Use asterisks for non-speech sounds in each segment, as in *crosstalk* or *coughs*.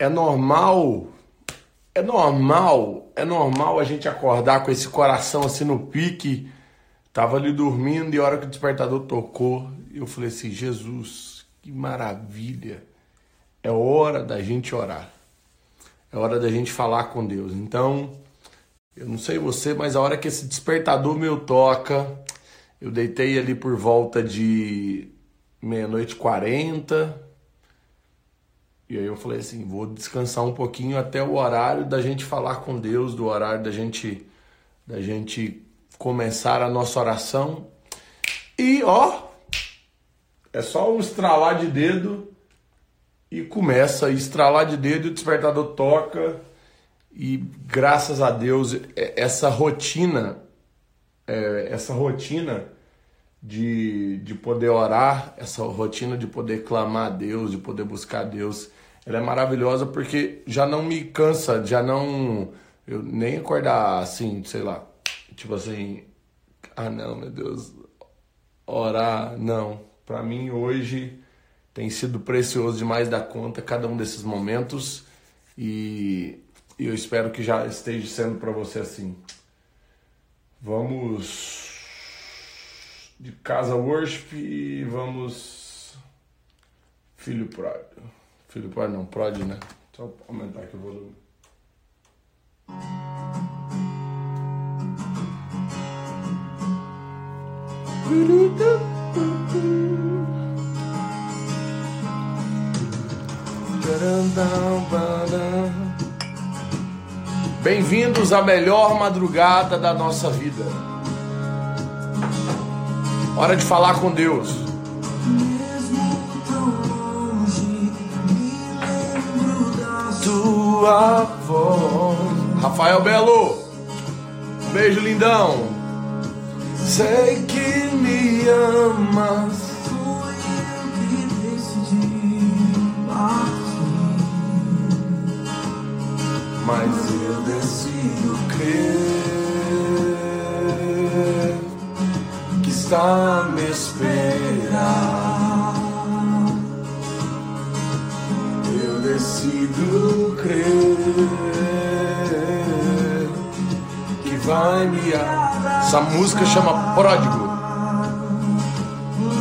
é normal, é normal, é normal a gente acordar com esse coração assim no pique. Tava ali dormindo e a hora que o despertador tocou, eu falei assim: Jesus, que maravilha! É hora da gente orar. É hora da gente falar com Deus. Então, eu não sei você, mas a hora que esse despertador meu toca, eu deitei ali por volta de meia-noite 40, e aí eu falei assim, vou descansar um pouquinho até o horário da gente falar com Deus, do horário da gente da gente começar a nossa oração. E ó, é só um estralar de dedo e começa a estralar de dedo e o despertador toca e graças a Deus essa rotina é, essa rotina de, de poder orar, essa rotina de poder clamar a Deus, de poder buscar a Deus, ela é maravilhosa porque já não me cansa, já não. Eu nem acordar assim, sei lá. Tipo assim. Ah, não, meu Deus. Orar, não. Para mim hoje tem sido precioso demais da conta cada um desses momentos e, eu espero que já esteja sendo para você assim. Vamos de casa worship e vamos filho pródigo. Filho Prod não, Prod, né? Só aumentar aqui o volume. Bem-vindos à melhor madrugada da nossa vida. Hora de falar com Deus. Tua voz. Rafael Belo, beijo lindão. Sei que me amas. Mas eu decido crer que está me esperar. Decido crer que vai me Essa música chama Pródigo.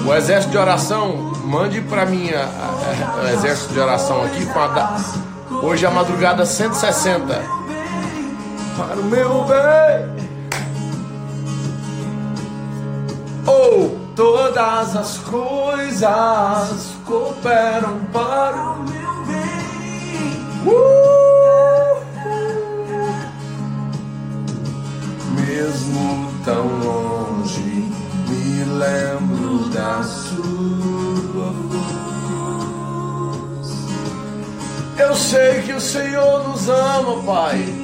O exército de oração, mande para mim o exército de oração aqui com a Hoje é madrugada 160. Para o meu bem. Ou oh, todas as coisas cooperam para o mesmo tão longe, me lembro da sua voz. Eu sei que o Senhor nos ama, Pai.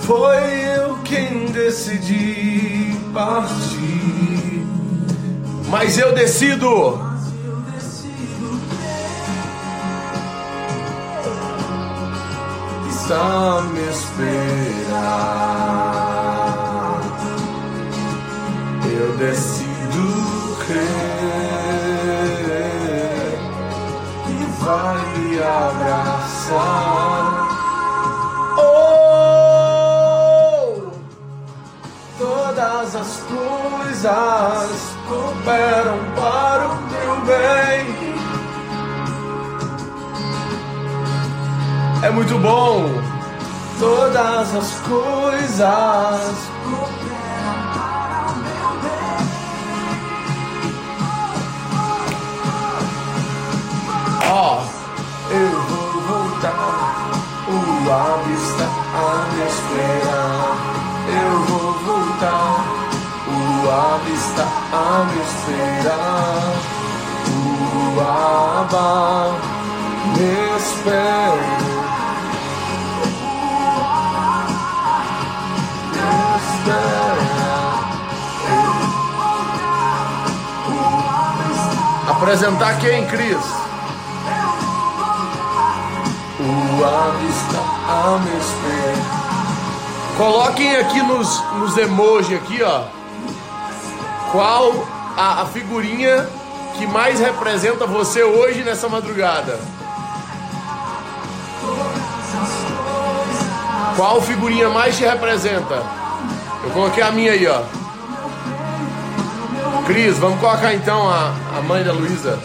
Foi eu quem decidi partir, mas eu decido está me esperar. Eu decido crer e vai me abraçar. Oh, todas as coisas cooperam para o meu bem. É muito bom. Todas as coisas cooperam para o meu bem. Ó, oh, eu vou voltar. O lado está a me esperar. Eu vou voltar. O lado está a me esperar. O aba me espera. Apresentar quem, Cris? O a Coloquem aqui nos, nos emojis aqui, ó. Qual a, a figurinha que mais representa você hoje nessa madrugada? Qual figurinha mais te representa? Eu coloquei a minha aí, ó. Cris, vamos colocar então a, a mãe da Luísa.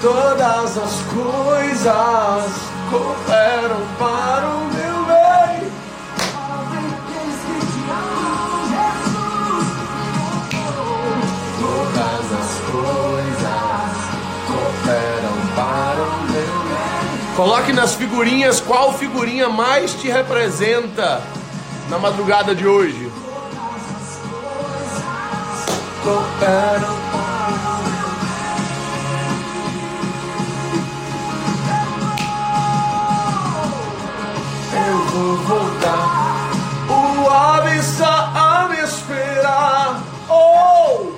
Todas as coisas cooperam para o meu bem. Todas as coisas cooperam para o meu bem. Coloque nas figurinhas qual figurinha mais te representa na madrugada de hoje. Cooperam eu vou voltar. O ave a me esperar. Oh!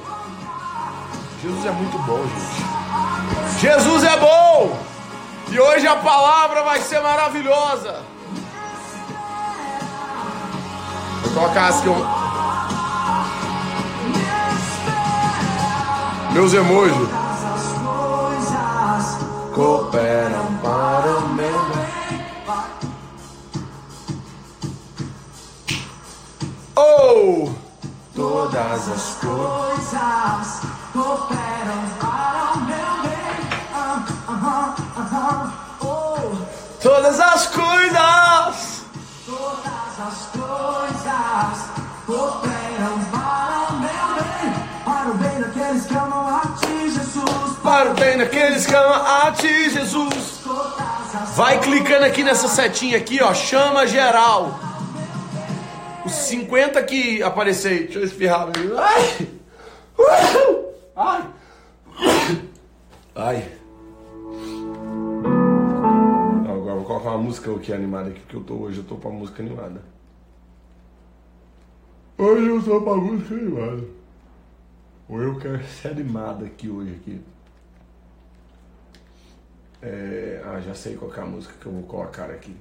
Jesus é muito bom, gente. Jesus é bom! E hoje a palavra vai ser maravilhosa. Vou colocar aqui um. Meus emojis cooperam para o meu Oh! Todas as coisas cooperam para o meu bem. Ah, ah, oh. Todas as coisas. Todas as coisas cooperam Jesus. Para o bem daqueles que amam a ti, Jesus. Vai clicando aqui nessa setinha aqui, ó. Chama geral. Os 50 que aparecei. Deixa eu espirrar. Ai! Ai! Ai! Agora vou colocar uma música aqui animada aqui, porque eu tô hoje, eu tô pra música animada. Hoje eu tô pra música animada. Ou eu quero ser animada aqui hoje aqui. É, ah, já sei qual é a música que eu vou colocar aqui.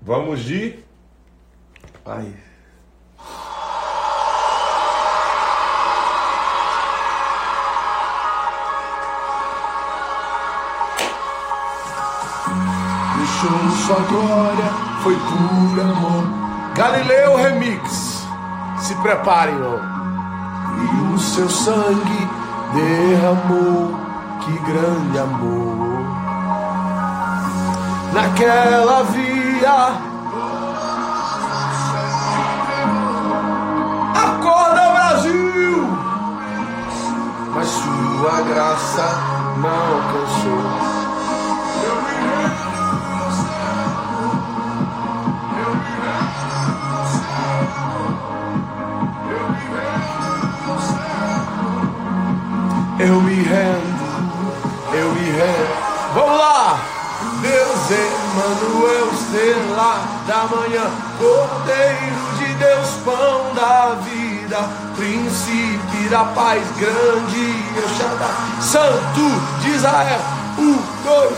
Vamos de. Ai. Deixou sua glória, foi por amor. Galileu Remix. Se preparem, ó. E o seu sangue derramou, que grande amor. Naquela via Acorda Brasil! Mas sua graça não alcançou. Eu me rendo, eu me rendo. Vamos lá! Deus Emmanuel, estrela da manhã, Cordeiro de Deus, pão da vida, príncipe da paz, grande eu Shaddai, Santo de Israel, um, dois,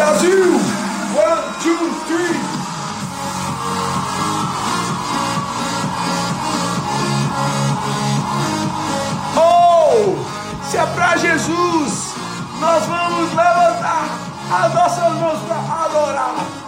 Brasil! One, two, three! Oh! Se é pra Jesus, nós vamos levantar as nossas mãos para adorar.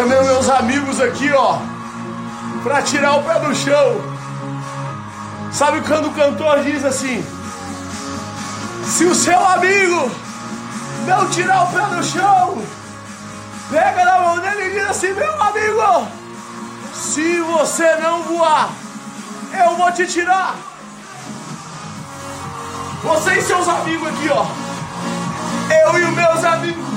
Chamei meus amigos aqui, ó, para tirar o pé do chão. Sabe quando o cantor diz assim: Se o seu amigo não tirar o pé do chão, pega na mão dele e diz assim: Meu amigo, se você não voar, eu vou te tirar. Você e seus amigos aqui, ó. Eu e os meus amigos.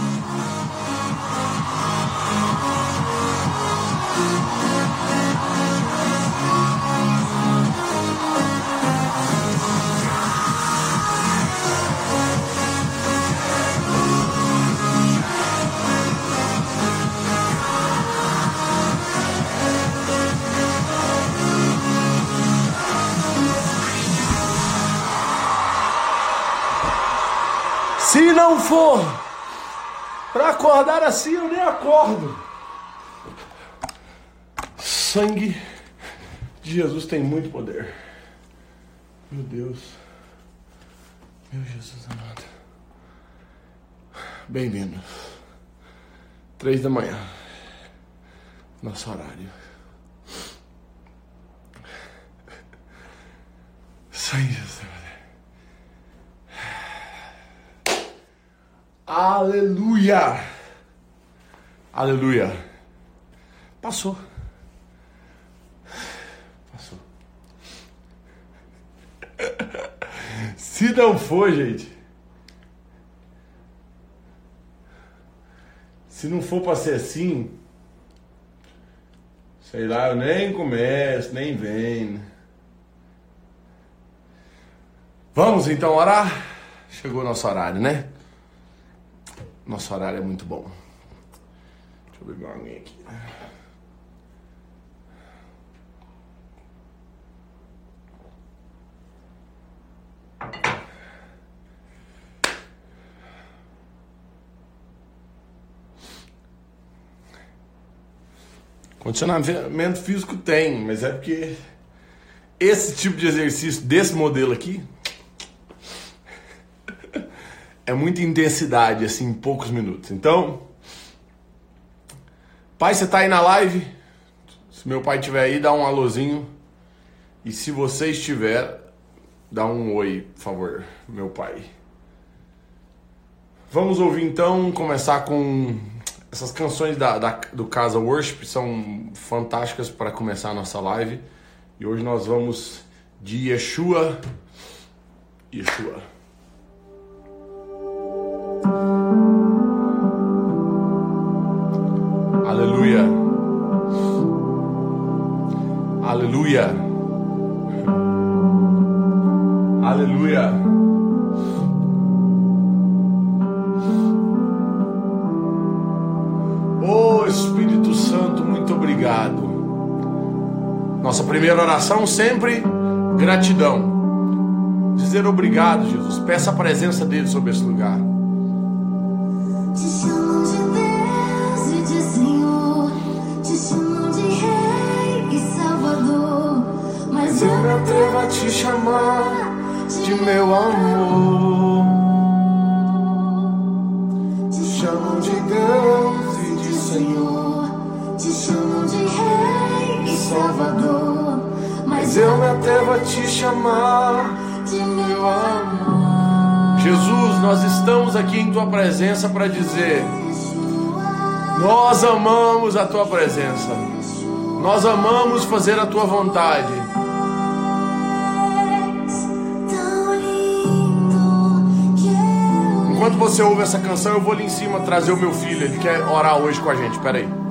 Se não for para acordar assim, eu nem acordo. Sangue de Jesus tem muito poder. Meu Deus. Meu Jesus amado. Bem-vindos. Três da manhã. Nosso horário. Sangue de Jesus. Aleluia! Aleluia! Passou. Passou. *laughs* Se não for, gente. Se não for para ser assim, sei lá, eu nem começo, nem venho. Vamos então orar? Chegou o nosso horário, né? Nosso horário é muito bom. Deixa eu beber uma aguinha aqui. Condicionamento físico tem, mas é porque esse tipo de exercício desse modelo aqui é muita intensidade, assim, em poucos minutos. Então, pai, você tá aí na live? Se meu pai estiver aí, dá um alôzinho. E se você estiver, dá um oi, por favor, meu pai. Vamos ouvir então, começar com essas canções da, da do Casa Worship, são fantásticas para começar a nossa live. E hoje nós vamos de Yeshua. Yeshua. Aleluia. Aleluia. Oh Espírito Santo, muito obrigado. Nossa primeira oração sempre gratidão. Dizer obrigado, Jesus. Peça a presença dele sobre esse lugar. Chamar de meu amor. Te chamam de Deus e de Senhor, te chamam de Rei e Salvador, mas eu me atrevo a te chamar de meu amor. Jesus, nós estamos aqui em tua presença para dizer: nós amamos a tua presença, nós amamos fazer a tua vontade. Enquanto você ouve essa canção, eu vou ali em cima trazer o meu filho. Ele quer orar hoje com a gente. Pera aí.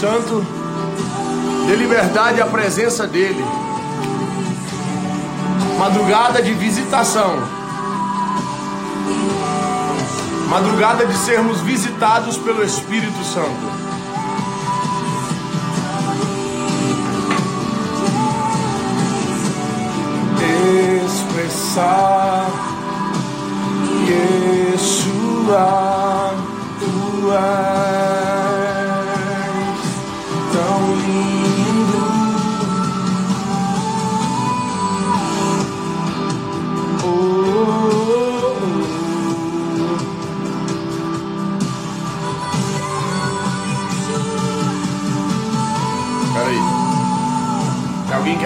Santo. Dê liberdade à presença dele. Madrugada de visitação. Madrugada de sermos visitados pelo Espírito Santo. Expressar Yeshua, tu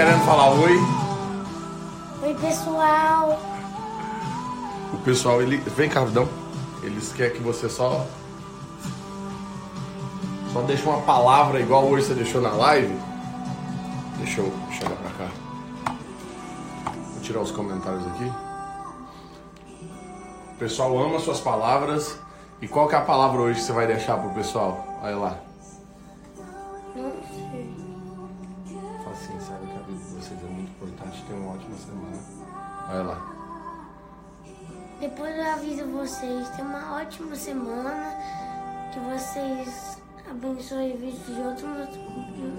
querendo falar oi? Oi, pessoal. O pessoal, ele. Vem cá, rapidão. Eles querem que você só. Só deixe uma palavra igual hoje você deixou na live. Deixa eu chegar pra cá. Vou tirar os comentários aqui. O pessoal ama suas palavras. E qual que é a palavra hoje que você vai deixar pro pessoal? Olha lá. Olha lá. Depois eu aviso vocês. Tenham uma ótima semana. Que vocês abençoem a vida de outras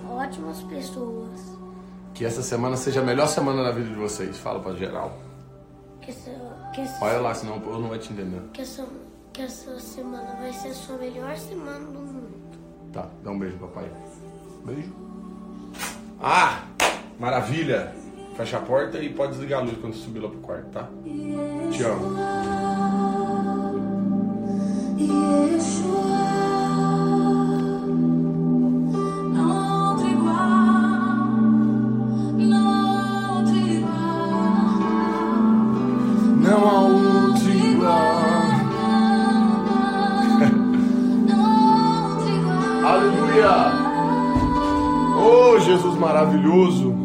ótimas pessoas. Que essa semana seja a melhor semana da vida de vocês. Fala pra geral. Que essa, que essa, Olha lá, senão o povo não vai te entender. que essa, que essa semana vai ser a sua melhor semana do mundo. Tá, dá um beijo, papai. Beijo. Ah, maravilha. Fecha a porta e pode desligar a luz quando você subir lá pro quarto, tá? Te amo. Não outro igual, não outro igual, Não há outro igual. Aleluia. Oh, Jesus maravilhoso.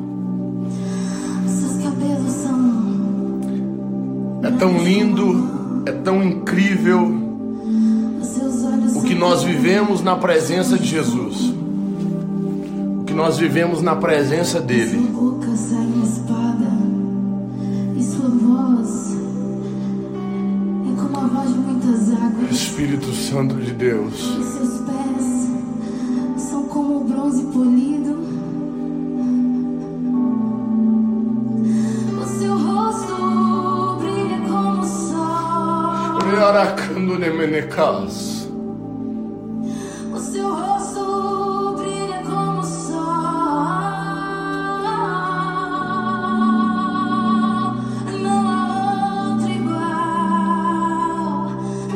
Tão lindo, é tão incrível o que nós vivemos na presença de Jesus. O que nós vivemos na presença dele. Espírito Santo de Deus. E seus pés são como bronze polido. O seu rosto brilha como o sol. Não há outro igual.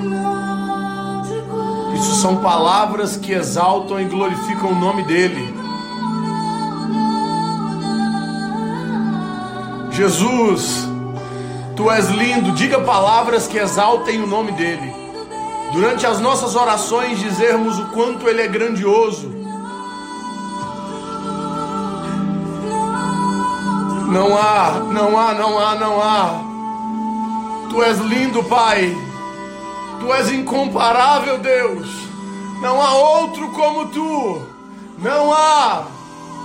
Não há outro igual. Isso são palavras que exaltam e glorificam o nome dele. Jesus, tu és lindo. Diga palavras que exaltem o nome dele. Durante as nossas orações, dizermos o quanto ele é grandioso. Não há, não há, não há, não há. Tu és lindo, Pai. Tu és incomparável, Deus. Não há outro como tu. Não há.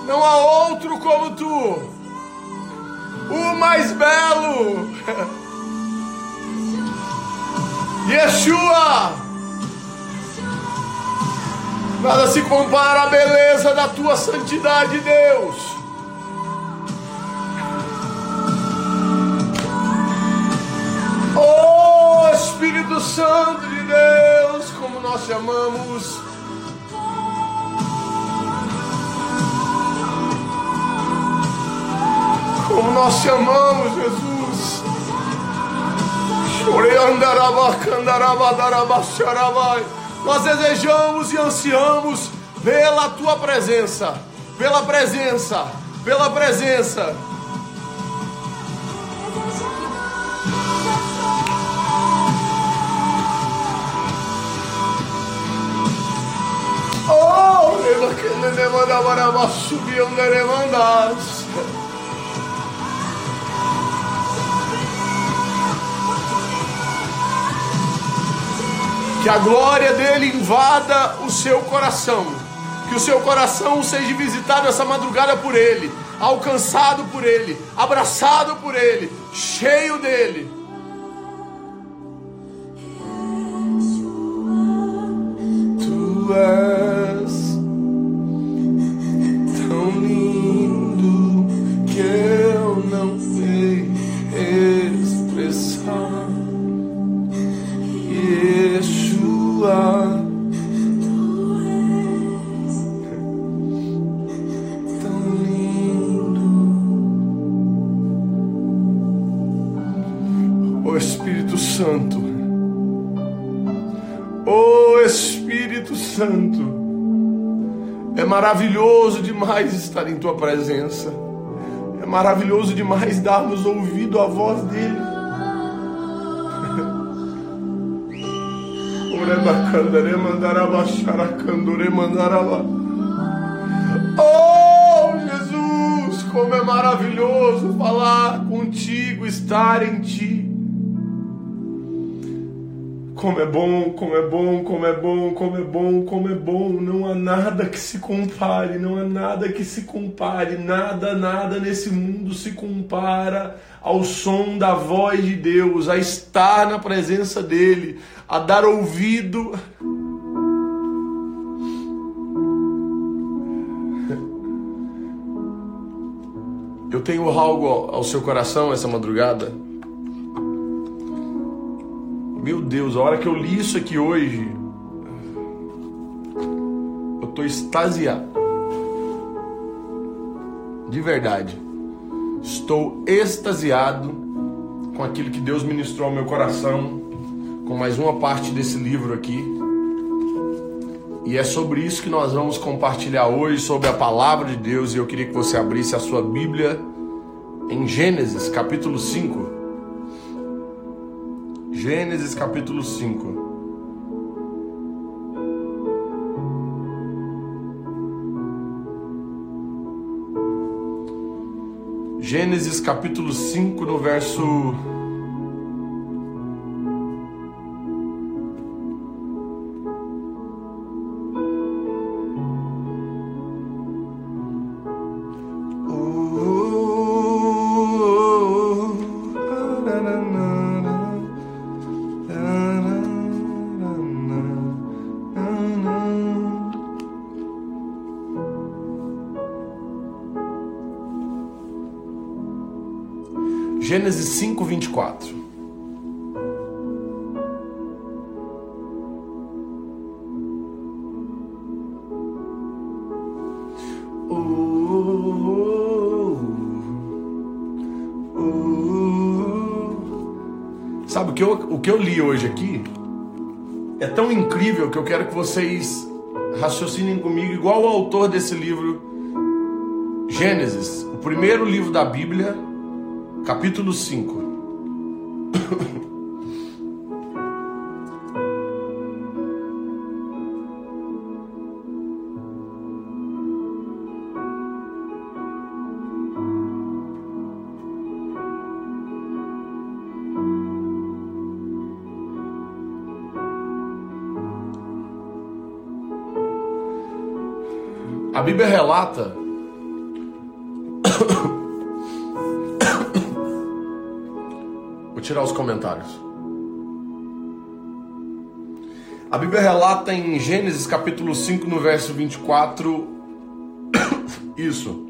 Não há outro como tu. o mais belo. *laughs* Yeshua, nada se compara à beleza da tua santidade, Deus. Oh Espírito Santo de Deus, como nós te amamos. Como nós te amamos, Jesus. Nós desejamos e ansiamos pela tua presença, pela presença, pela presença. Oh, mas subir onde demandas. Que a glória dele invada o seu coração. Que o seu coração seja visitado essa madrugada por ele, alcançado por ele, abraçado por ele, cheio dele. Tu és tão lindo que eu não maravilhoso demais estar em tua presença. É maravilhoso demais darmos ouvido à voz dele. *laughs* Oh, Jesus, como é maravilhoso falar contigo, estar em ti. Como é bom, como é bom, como é bom, como é bom, como é bom. Não há nada que se compare, não há nada que se compare, nada, nada nesse mundo se compara ao som da voz de Deus, a estar na presença dEle, a dar ouvido. Eu tenho algo ao seu coração essa madrugada. Meu Deus, a hora que eu li isso aqui hoje, eu tô extasiado. De verdade. Estou extasiado com aquilo que Deus ministrou ao meu coração, com mais uma parte desse livro aqui. E é sobre isso que nós vamos compartilhar hoje, sobre a palavra de Deus. E eu queria que você abrisse a sua Bíblia em Gênesis, capítulo 5. Gênesis capítulo 5. Gênesis capítulo 5, no verso. Tão incrível que eu quero que vocês raciocinem comigo, igual o autor desse livro, Gênesis, o primeiro livro da Bíblia, capítulo 5. *coughs* A Bíblia relata tirar os comentários. A Bíblia relata em Gênesis capítulo 5, no verso 24, *coughs* isso.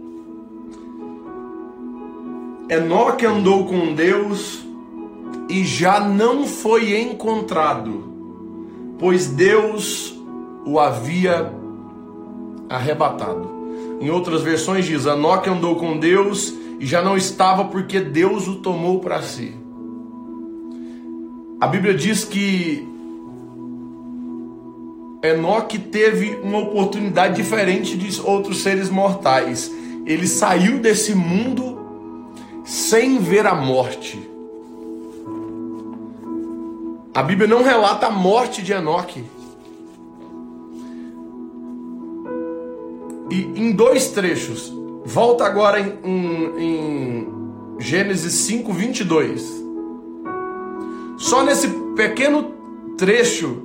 Enoque andou com Deus e já não foi encontrado, pois Deus o havia arrebatado. Em outras versões diz: Enoque andou com Deus e já não estava porque Deus o tomou para si. A Bíblia diz que Enoque teve uma oportunidade diferente de outros seres mortais. Ele saiu desse mundo sem ver a morte. A Bíblia não relata a morte de Enoque. E em dois trechos, volta agora em, em, em Gênesis 5, 22. Só nesse pequeno trecho,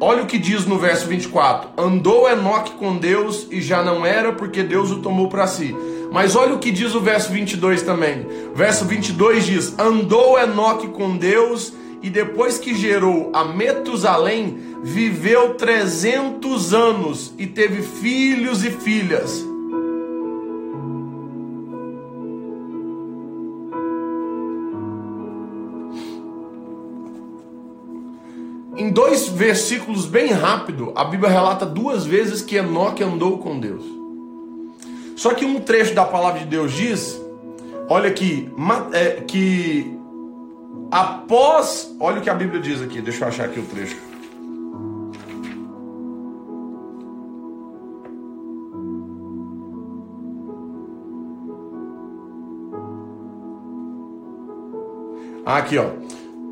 olha o que diz no verso 24: Andou Enoque com Deus e já não era porque Deus o tomou para si. Mas olha o que diz o verso 22 também. Verso 22 diz: Andou Enoque com Deus e depois que gerou a Metusalém, viveu 300 anos e teve filhos e filhas. Em dois versículos bem rápido, a Bíblia relata duas vezes que Enoque andou com Deus. Só que um trecho da palavra de Deus diz, olha aqui, é, que após, olha o que a Bíblia diz aqui, deixa eu achar aqui o trecho. Aqui, ó.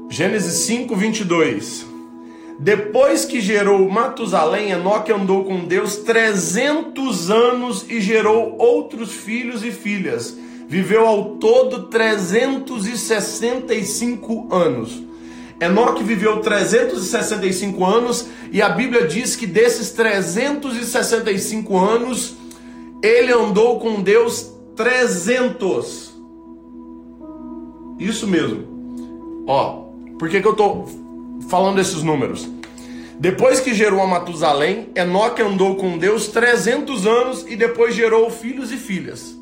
Gênesis 5, 22. Depois que gerou Matusalém, Enoque andou com Deus 300 anos e gerou outros filhos e filhas. Viveu ao todo 365 anos. Enoque viveu 365 anos e a Bíblia diz que desses 365 anos, ele andou com Deus 300. Isso mesmo. Ó, por que, que eu tô falando desses números? Depois que gerou a Matusalém, Enoque andou com Deus 300 anos e depois gerou filhos e filhas.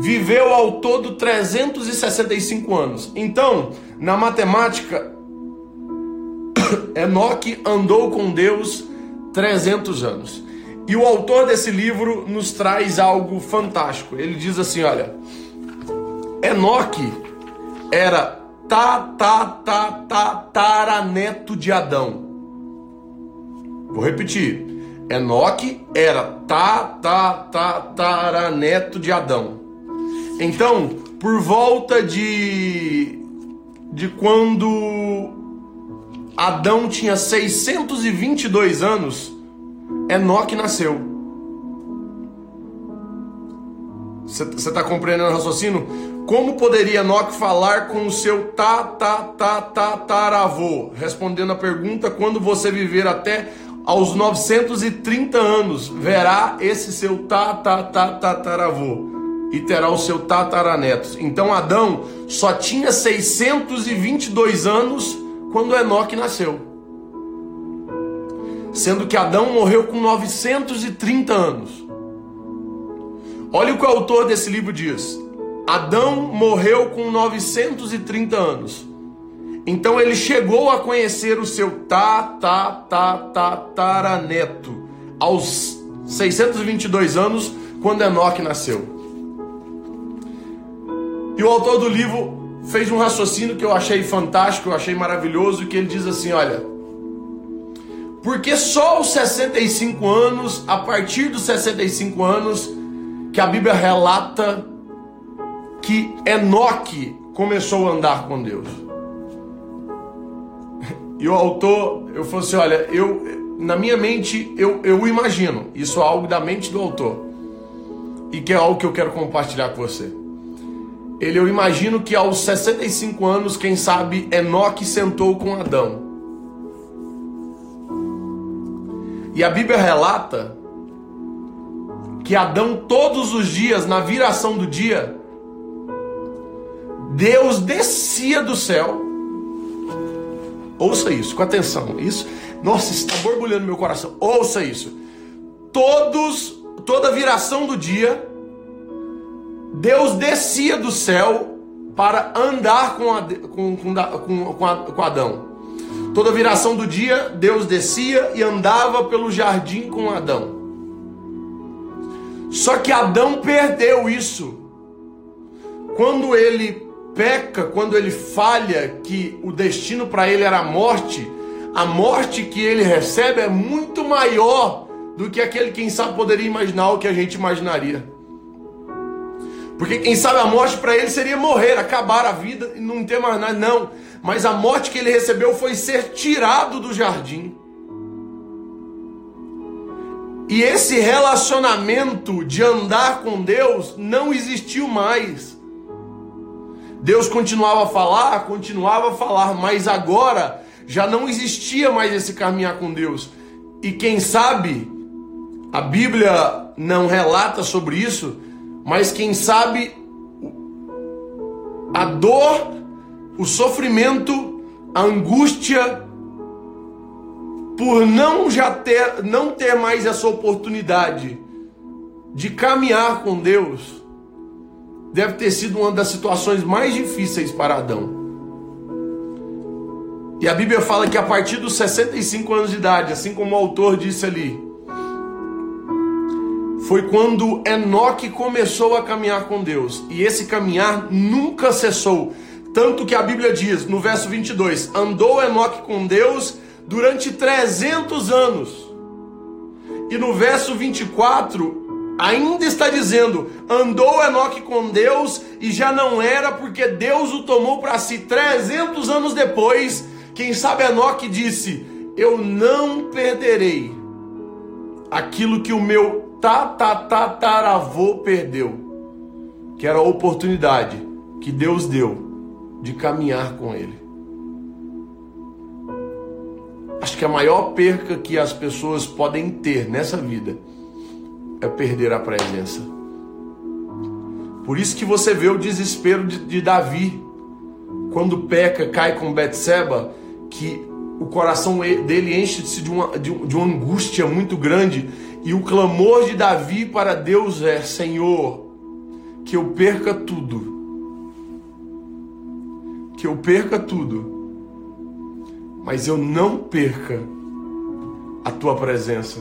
Viveu ao todo 365 anos. Então, na matemática, *coughs* Enoque andou com Deus 300 anos. E o autor desse livro nos traz algo fantástico. Ele diz assim: olha, Enoque era ta ta ta ta taraneto de Adão. Vou repetir. Enoque era ta ta ta taraneto de Adão. Então, por volta de de quando Adão tinha 622 anos, Enoque nasceu. Você está compreendendo o raciocínio? Como poderia Enoque falar com o seu ta ta ta ta taravô? Respondendo a pergunta, quando você viver até aos 930 anos, verá esse seu ta ta ta tataravô e terá o seu tataranetos. Então Adão só tinha 622 anos quando Enoque nasceu. Sendo que Adão morreu com 930 anos. Olha o que o autor desse livro diz. Adão morreu com 930 anos. Então ele chegou a conhecer o seu tataraneto aos 622 anos, quando Enoque nasceu. E o autor do livro fez um raciocínio que eu achei fantástico, eu achei maravilhoso, que ele diz assim, olha, porque só aos 65 anos, a partir dos 65 anos, que a Bíblia relata que Enoque começou a andar com Deus. E o autor, eu falei assim, olha, eu na minha mente eu, eu imagino, isso é algo da mente do autor. E que é algo que eu quero compartilhar com você. Ele, eu imagino que aos 65 anos, quem sabe, Enoque sentou com Adão. E a Bíblia relata que Adão, todos os dias, na viração do dia, Deus descia do céu. Ouça isso, com atenção. Isso, nossa, está borbulhando meu coração. Ouça isso. Todos, toda viração do dia, Deus descia do céu para andar com, a, com, com, com, a, com Adão. Toda viração do dia, Deus descia e andava pelo jardim com Adão. Só que Adão perdeu isso. Quando ele peca, quando ele falha, que o destino para ele era a morte, a morte que ele recebe é muito maior do que aquele quem sabe poderia imaginar o que a gente imaginaria. Porque quem sabe a morte para ele seria morrer, acabar a vida e não ter mais nada. Não. Mas a morte que ele recebeu foi ser tirado do jardim. E esse relacionamento de andar com Deus não existiu mais. Deus continuava a falar, continuava a falar, mas agora já não existia mais esse caminhar com Deus. E quem sabe, a Bíblia não relata sobre isso, mas quem sabe a dor, o sofrimento, a angústia por não já ter não ter mais essa oportunidade de caminhar com Deus, deve ter sido uma das situações mais difíceis para Adão. E a Bíblia fala que a partir dos 65 anos de idade, assim como o autor disse ali, foi quando Enoque começou a caminhar com Deus. E esse caminhar nunca cessou. Tanto que a Bíblia diz, no verso 22, andou Enoque com Deus durante 300 anos. E no verso 24, ainda está dizendo: andou Enoque com Deus e já não era porque Deus o tomou para si 300 anos depois. Quem sabe Enoque disse: Eu não perderei aquilo que o meu tatataravô perdeu, que era a oportunidade que Deus deu de caminhar com Ele. Acho que a maior perca que as pessoas podem ter nessa vida é perder a presença. Por isso que você vê o desespero de, de Davi quando peca, cai com Betseba, que o coração dele enche-se de uma, de, de uma angústia muito grande e o clamor de Davi para Deus é: Senhor, que eu perca tudo. Que eu perca tudo. Mas eu não perca a tua presença.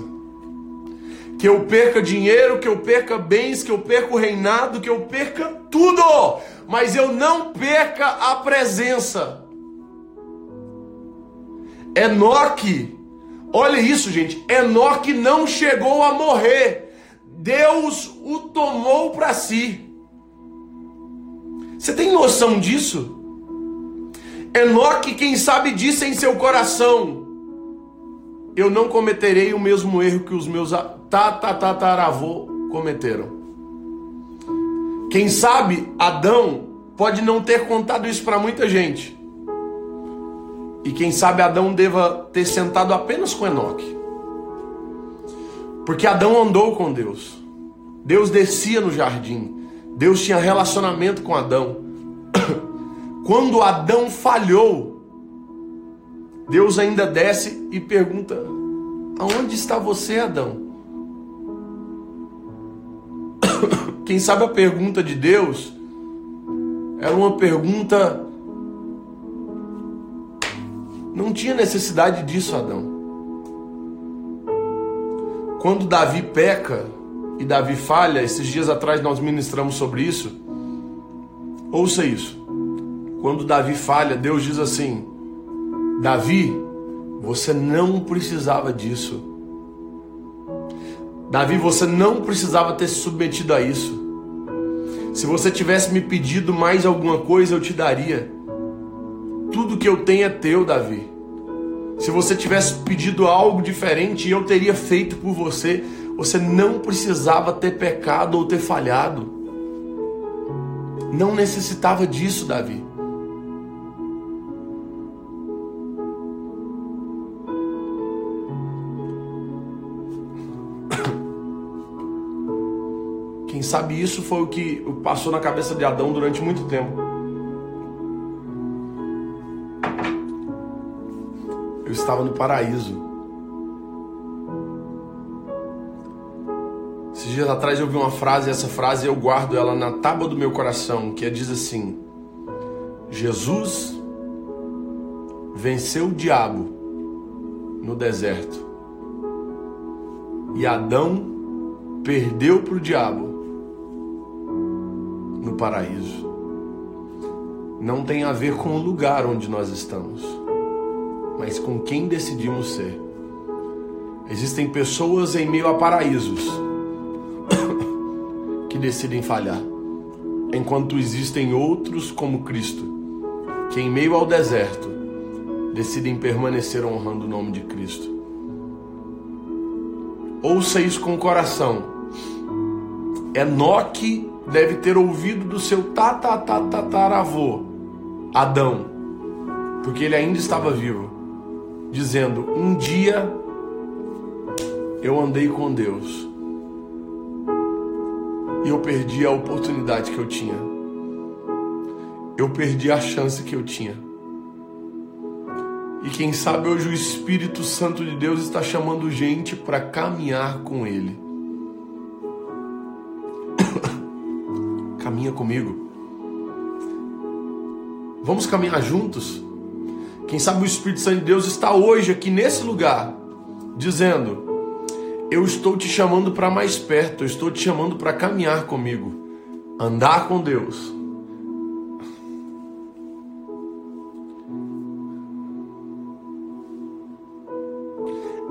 Que eu perca dinheiro, que eu perca bens, que eu perca o reinado, que eu perca tudo. Mas eu não perca a presença. Enoque Olha isso, gente. Enoque não chegou a morrer. Deus o tomou para si. Você tem noção disso? Enoque, quem sabe, disse em seu coração: Eu não cometerei o mesmo erro que os meus tatataravô cometeram. Quem sabe, Adão pode não ter contado isso para muita gente. E quem sabe Adão deva ter sentado apenas com Enoque. Porque Adão andou com Deus. Deus descia no jardim. Deus tinha relacionamento com Adão. *coughs* Quando Adão falhou, Deus ainda desce e pergunta: Aonde está você, Adão? *coughs* Quem sabe a pergunta de Deus era uma pergunta não tinha necessidade disso, Adão. Quando Davi peca e Davi falha, esses dias atrás nós ministramos sobre isso. Ouça isso. Quando Davi falha, Deus diz assim: Davi, você não precisava disso. Davi, você não precisava ter se submetido a isso. Se você tivesse me pedido mais alguma coisa, eu te daria. Tudo que eu tenho é teu, Davi. Se você tivesse pedido algo diferente, eu teria feito por você. Você não precisava ter pecado ou ter falhado. Não necessitava disso, Davi. Quem sabe isso foi o que passou na cabeça de Adão durante muito tempo. Eu estava no paraíso. Esses dias atrás eu vi uma frase, e essa frase eu guardo ela na tábua do meu coração, que é, diz assim: Jesus venceu o diabo no deserto. E Adão perdeu para o diabo no paraíso. Não tem a ver com o lugar onde nós estamos, mas com quem decidimos ser. Existem pessoas em meio a paraísos *coughs* que decidem falhar, enquanto existem outros como Cristo, que em meio ao deserto decidem permanecer honrando o nome de Cristo. Ouça isso com o coração. Enoque deve ter ouvido do seu tataravô, Adão, porque ele ainda estava vivo, dizendo: Um dia eu andei com Deus e eu perdi a oportunidade que eu tinha. Eu perdi a chance que eu tinha. E quem sabe hoje o Espírito Santo de Deus está chamando gente para caminhar com Ele. Caminha comigo. Vamos caminhar juntos? Quem sabe o Espírito Santo de Deus está hoje aqui nesse lugar, dizendo: Eu estou te chamando para mais perto, eu estou te chamando para caminhar comigo, andar com Deus.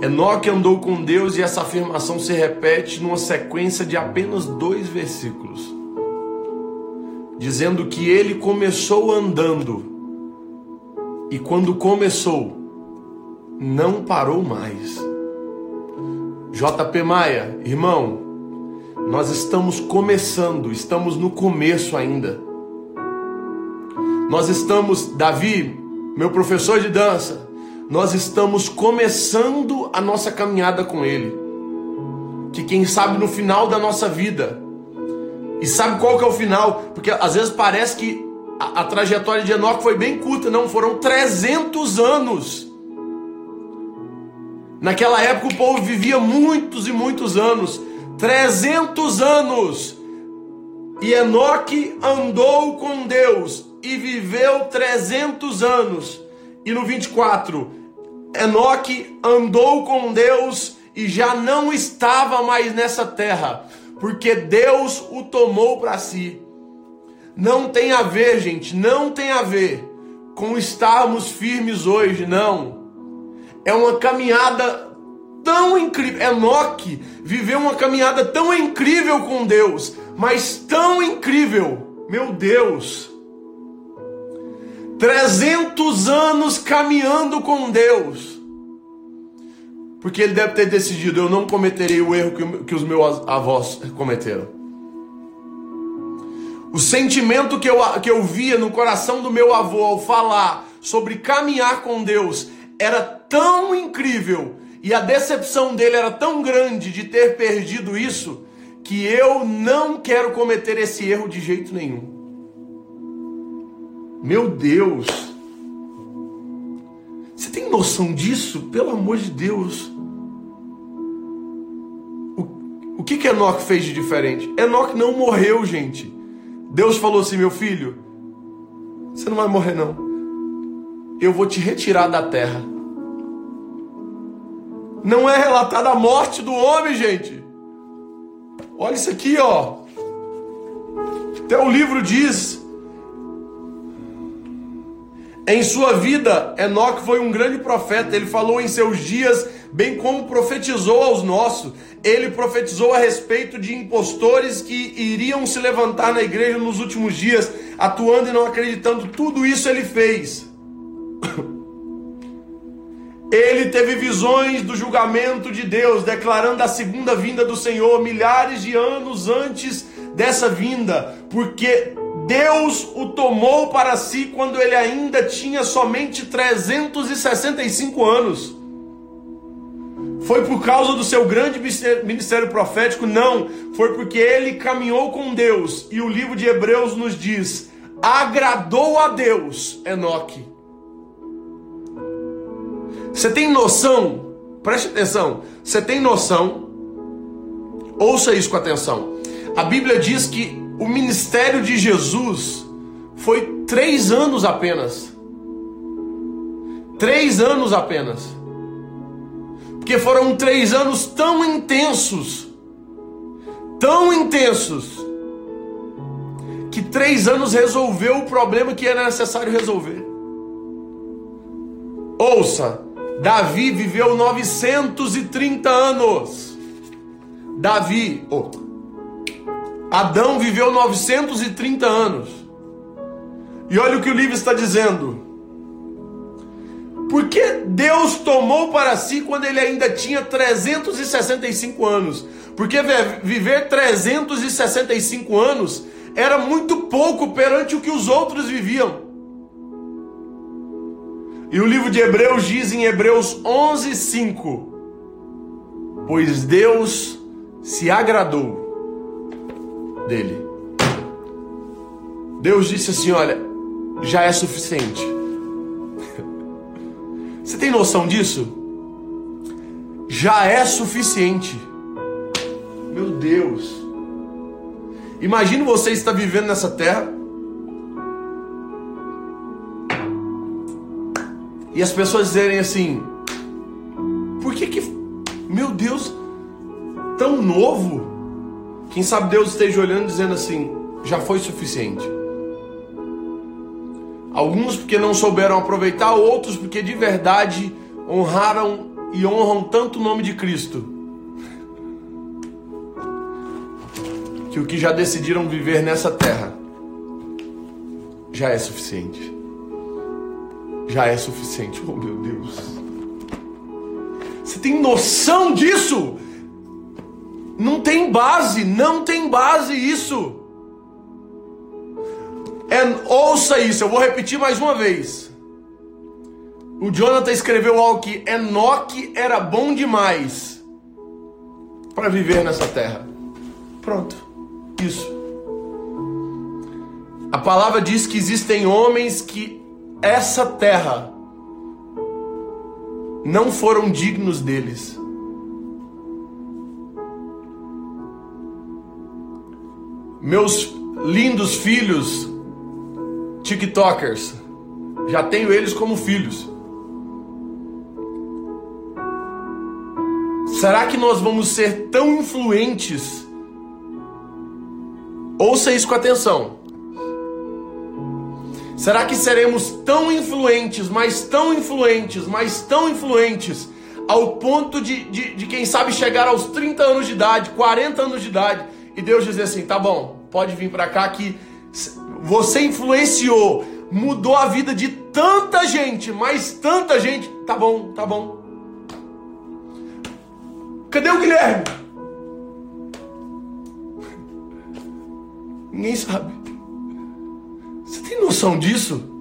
Enoque andou com Deus e essa afirmação se repete numa sequência de apenas dois versículos, dizendo que ele começou andando e quando começou, não parou mais. JP Maia, irmão, nós estamos começando, estamos no começo ainda. Nós estamos, Davi, meu professor de dança, nós estamos começando a nossa caminhada com Ele. Que quem sabe no final da nossa vida, e sabe qual que é o final? Porque às vezes parece que a, a trajetória de Enoque foi bem curta, não, foram 300 anos. Naquela época o povo vivia muitos e muitos anos, 300 anos. E Enoque andou com Deus e viveu 300 anos. E no 24, Enoque andou com Deus e já não estava mais nessa terra, porque Deus o tomou para si. Não tem a ver, gente, não tem a ver com estarmos firmes hoje, não. É uma caminhada tão incrível. Enoque viveu uma caminhada tão incrível com Deus, mas tão incrível, meu Deus 300 anos caminhando com Deus. Porque ele deve ter decidido: eu não cometerei o erro que, que os meus avós cometeram. O sentimento que eu, que eu via no coração do meu avô ao falar sobre caminhar com Deus era tão incrível e a decepção dele era tão grande de ter perdido isso que eu não quero cometer esse erro de jeito nenhum. Meu Deus! Noção disso? Pelo amor de Deus! O, o que que Enoque fez de diferente? Enoque não morreu, gente. Deus falou assim: meu filho, você não vai morrer, não. Eu vou te retirar da terra. Não é relatada a morte do homem, gente. Olha isso aqui, ó. Até o livro diz em sua vida, Enoque foi um grande profeta. Ele falou em seus dias, bem como profetizou aos nossos. Ele profetizou a respeito de impostores que iriam se levantar na igreja nos últimos dias, atuando e não acreditando. Tudo isso ele fez. *coughs* Ele teve visões do julgamento de Deus, declarando a segunda vinda do Senhor milhares de anos antes dessa vinda, porque Deus o tomou para si quando ele ainda tinha somente 365 anos. Foi por causa do seu grande ministério profético? Não, foi porque ele caminhou com Deus. E o livro de Hebreus nos diz: agradou a Deus, Enoque. Você tem noção? Preste atenção. Você tem noção? Ouça isso com atenção. A Bíblia diz que o ministério de Jesus foi três anos apenas. Três anos apenas. Porque foram três anos tão intensos, tão intensos, que três anos resolveu o problema que era necessário resolver. Ouça, Davi viveu 930 anos. Davi, oh, Adão viveu 930 anos. E olha o que o livro está dizendo. Por que Deus tomou para si quando ele ainda tinha 365 anos? Porque viver 365 anos era muito pouco perante o que os outros viviam. E o livro de Hebreus diz em Hebreus 11, 5: Pois Deus se agradou dele. Deus disse assim: Olha, já é suficiente. *laughs* Você tem noção disso? Já é suficiente. Meu Deus. Imagina você estar vivendo nessa terra e as pessoas dizerem assim: por que que, meu Deus, tão novo? Quem sabe Deus esteja olhando dizendo assim: já foi suficiente. Alguns porque não souberam aproveitar, outros porque de verdade honraram e honram tanto o nome de Cristo. Que o que já decidiram viver nessa terra já é suficiente. Já é suficiente. Oh meu Deus. Você tem noção disso? Não tem base, não tem base isso. É, ouça isso, eu vou repetir mais uma vez. O Jonathan escreveu algo que Enoque era bom demais para viver nessa terra. Pronto, isso. A palavra diz que existem homens que essa terra não foram dignos deles. Meus lindos filhos TikTokers. Já tenho eles como filhos. Será que nós vamos ser tão influentes? Ouça isso com atenção. Será que seremos tão influentes, mas tão influentes, mas tão influentes, ao ponto de, de, de, quem sabe chegar aos 30 anos de idade, 40 anos de idade, e Deus dizer assim: tá bom, pode vir para cá que você influenciou, mudou a vida de tanta gente, mas tanta gente. Tá bom, tá bom. Cadê o Guilherme? *laughs* Ninguém sabe. Você tem noção disso?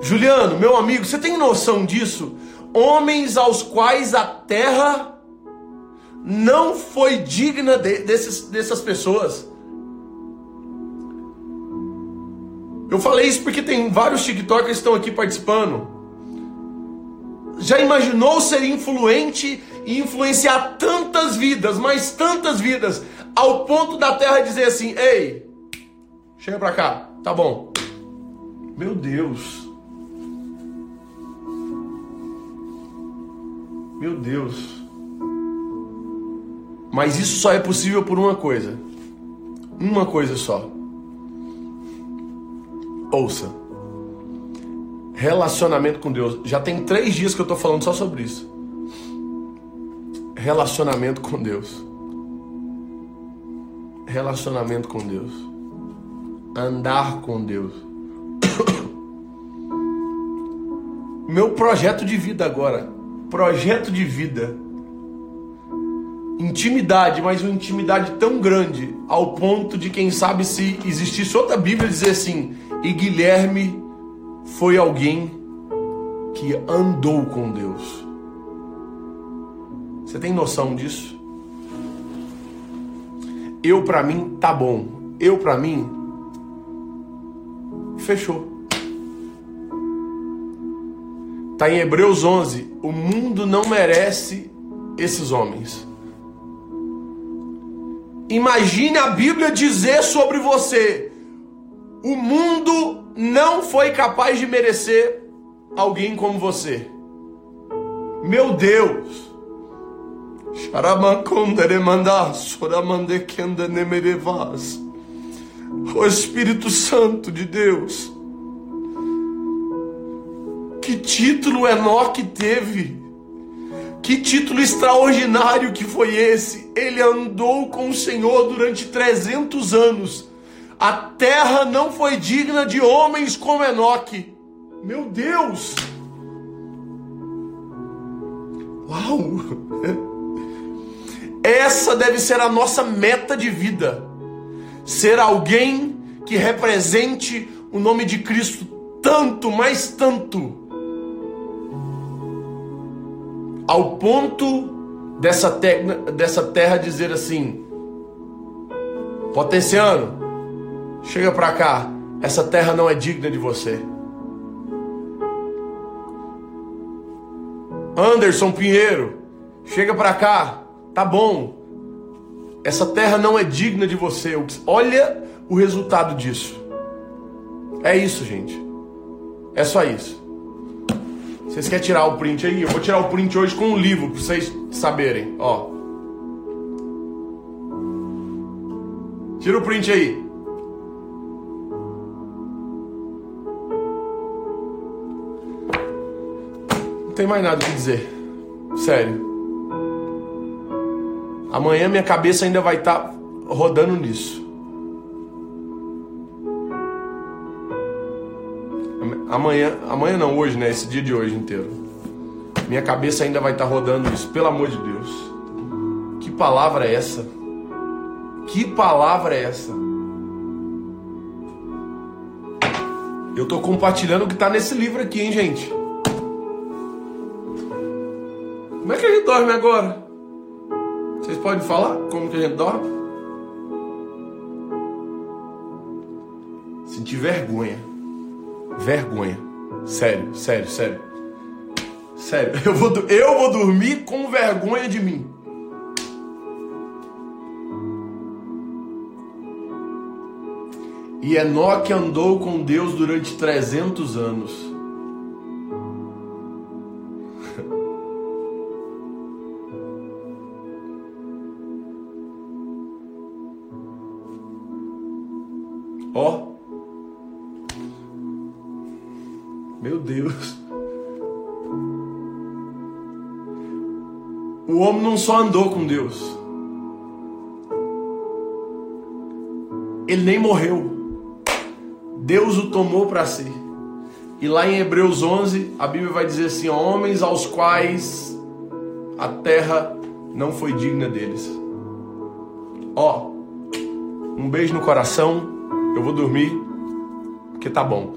Juliano, meu amigo, você tem noção disso? Homens aos quais a terra não foi digna de, desses, dessas pessoas. Eu falei isso porque tem vários TikTokers que estão aqui participando. Já imaginou ser influente e influenciar tantas vidas, mas tantas vidas, ao ponto da terra dizer assim: ei, chega pra cá, tá bom. Meu Deus. Meu Deus. Mas isso só é possível por uma coisa. Uma coisa só Ouça. Relacionamento com Deus. Já tem três dias que eu estou falando só sobre isso. Relacionamento com Deus. Relacionamento com Deus. Andar com Deus. *coughs* Meu projeto de vida agora. Projeto de vida. Intimidade, mas uma intimidade tão grande ao ponto de quem sabe se existisse outra Bíblia dizer assim: e Guilherme foi alguém que andou com Deus. Você tem noção disso? Eu para mim tá bom. Eu para mim fechou. Está em Hebreus 11. O mundo não merece esses homens. Imagine a Bíblia dizer sobre você: o mundo não foi capaz de merecer alguém como você. Meu Deus! O Espírito Santo de Deus. Que título Enoque teve? Que título extraordinário que foi esse? Ele andou com o Senhor durante 300 anos. A terra não foi digna de homens como Enoque. Meu Deus! Uau! *laughs* Essa deve ser a nossa meta de vida. Ser alguém que represente o nome de Cristo tanto, mais tanto, ao ponto dessa, te dessa terra dizer assim: Potenciano, chega pra cá, essa terra não é digna de você. Anderson Pinheiro, chega pra cá, tá bom. Essa terra não é digna de você. Olha o resultado disso. É isso, gente. É só isso. Vocês querem tirar o print aí? Eu vou tirar o print hoje com um livro para vocês saberem. Ó. Tira o print aí. Não tem mais nada o que dizer. Sério. Amanhã minha cabeça ainda vai estar tá rodando nisso. Amanhã, amanhã não, hoje, né? Esse dia de hoje inteiro. Minha cabeça ainda vai estar tá rodando isso, pelo amor de Deus. Que palavra é essa? Que palavra é essa? Eu tô compartilhando o que tá nesse livro aqui, hein, gente? Como é que a gente dorme agora? Vocês podem falar como que a gente dorme? Sentir vergonha. Vergonha. Sério, sério, sério. Sério, *laughs* eu vou, eu vou dormir com vergonha de mim. E Enoque andou com Deus durante 300 anos. Só andou com Deus. Ele nem morreu. Deus o tomou para si. E lá em Hebreus 11, a Bíblia vai dizer assim: homens aos quais a terra não foi digna deles. Ó, um beijo no coração. Eu vou dormir, porque tá bom.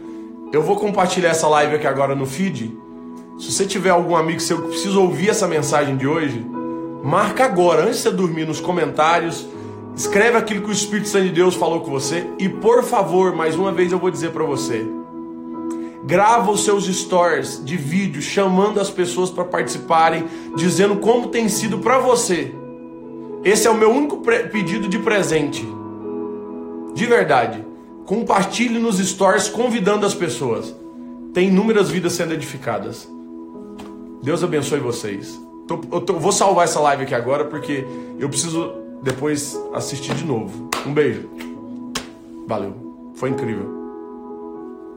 Eu vou compartilhar essa live aqui agora no feed. Se você tiver algum amigo seu que precisa ouvir essa mensagem de hoje, marca agora, antes de você dormir, nos comentários. Escreve aquilo que o Espírito Santo de Deus falou com você. E por favor, mais uma vez eu vou dizer para você: grava os seus stories de vídeo chamando as pessoas para participarem, dizendo como tem sido para você. Esse é o meu único pedido de presente. De verdade. Compartilhe nos stories convidando as pessoas. Tem inúmeras vidas sendo edificadas. Deus abençoe vocês. Tô, eu tô, vou salvar essa live aqui agora porque eu preciso depois assistir de novo. Um beijo. Valeu. Foi incrível.